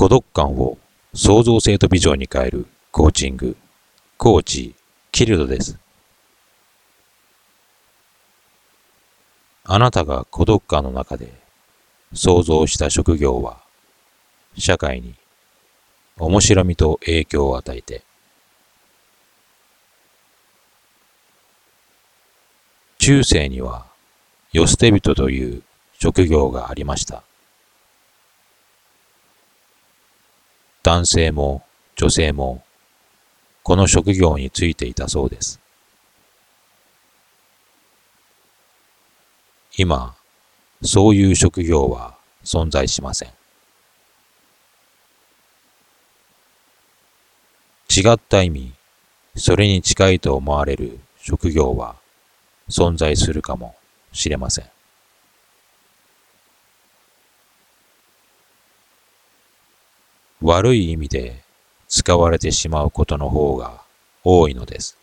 孤独感を創造性とビジョンに変えるコーチング、コーチ、キルドです。あなたが孤独感の中で想像した職業は社会に面白みと影響を与えて中世には世捨て人という職業がありました。男性も女性もこの職業についていたそうです。今、そういう職業は存在しません。違った意味、それに近いと思われる職業は存在するかもしれません。悪い意味で使われてしまうことの方が多いのです。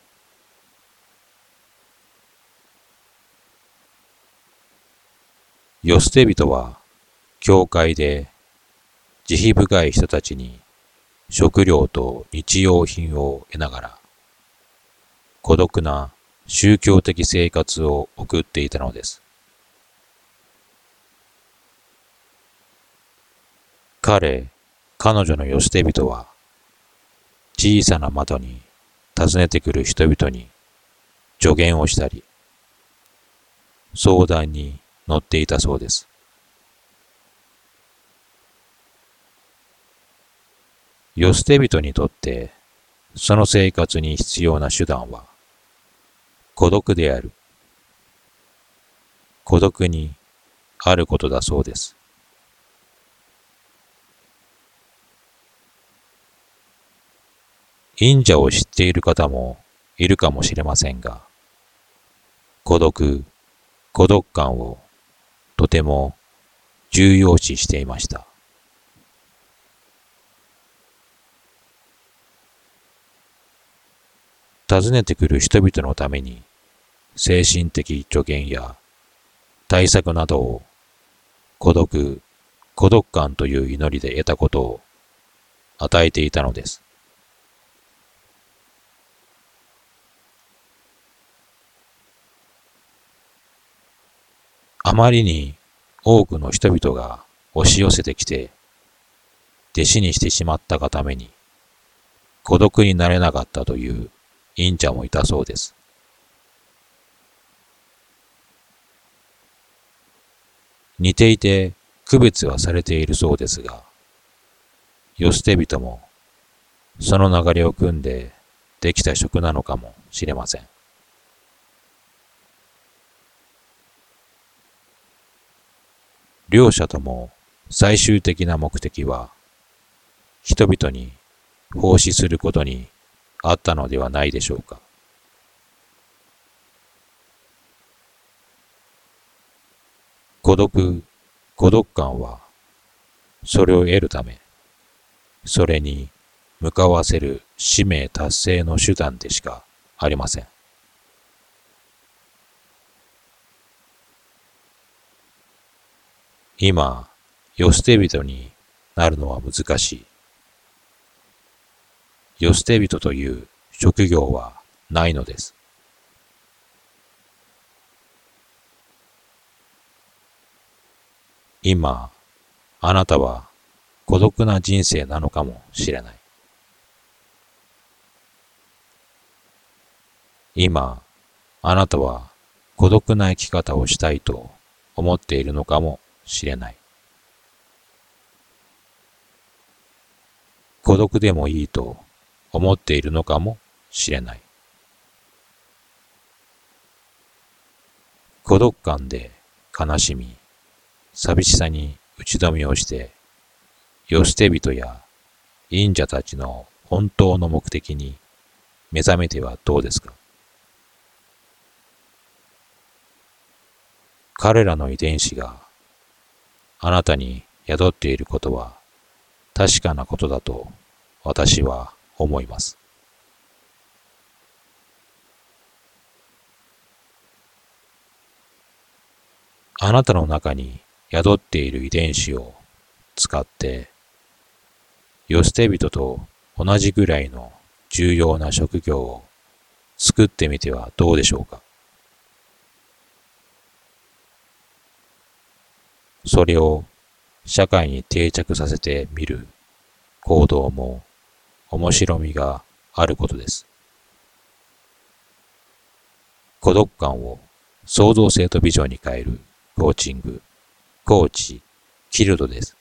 世捨て人は教会で慈悲深い人たちに食料と日用品を得ながら孤独な宗教的生活を送っていたのです。彼、彼女の世捨て人は小さな窓に訪ねてくる人々に助言をしたり、相談に乗っていたそうです。世捨て人にとってその生活に必要な手段は孤独である。孤独にあることだそうです。忍者を知っている方もいるかもしれませんが、孤独、孤独感をとても重要視していました。訪ねてくる人々のために精神的助言や対策などを孤独、孤独感という祈りで得たことを与えていたのです。あまりに多くの人々が押し寄せてきて弟子にしてしまったがために孤独になれなかったという忍者もいたそうです。似ていて区別はされているそうですが、世捨て人もその流れを組んでできた職なのかもしれません。両者とも最終的な目的は人々に奉仕することにあったのではないでしょうか。孤独、孤独感は、それを得るため、それに向かわせる使命達成の手段でしかありません。今、世捨て人になるのは難しい。世捨て人という職業はないのです。今、あなたは孤独な人生なのかもしれない。今、あなたは孤独な生き方をしたいと思っているのかもしれない。孤独でもいいと思っているのかもしれない。孤独感で悲しみ、寂しさに打ち止めをして、世捨て人や忍者たちの本当の目的に目覚めてはどうですか？彼らの遺伝子があなたに宿っていることは確かなことだと私は思います。あなたの中に宿っている遺伝子を使って世捨て人と同じぐらいの重要な職業を作ってみてはどうでしょうか。それを社会に定着させてみる行動も面白みがあることです。孤独感を創造性とビジョンに変えるコーチング、コーチ、キルドです。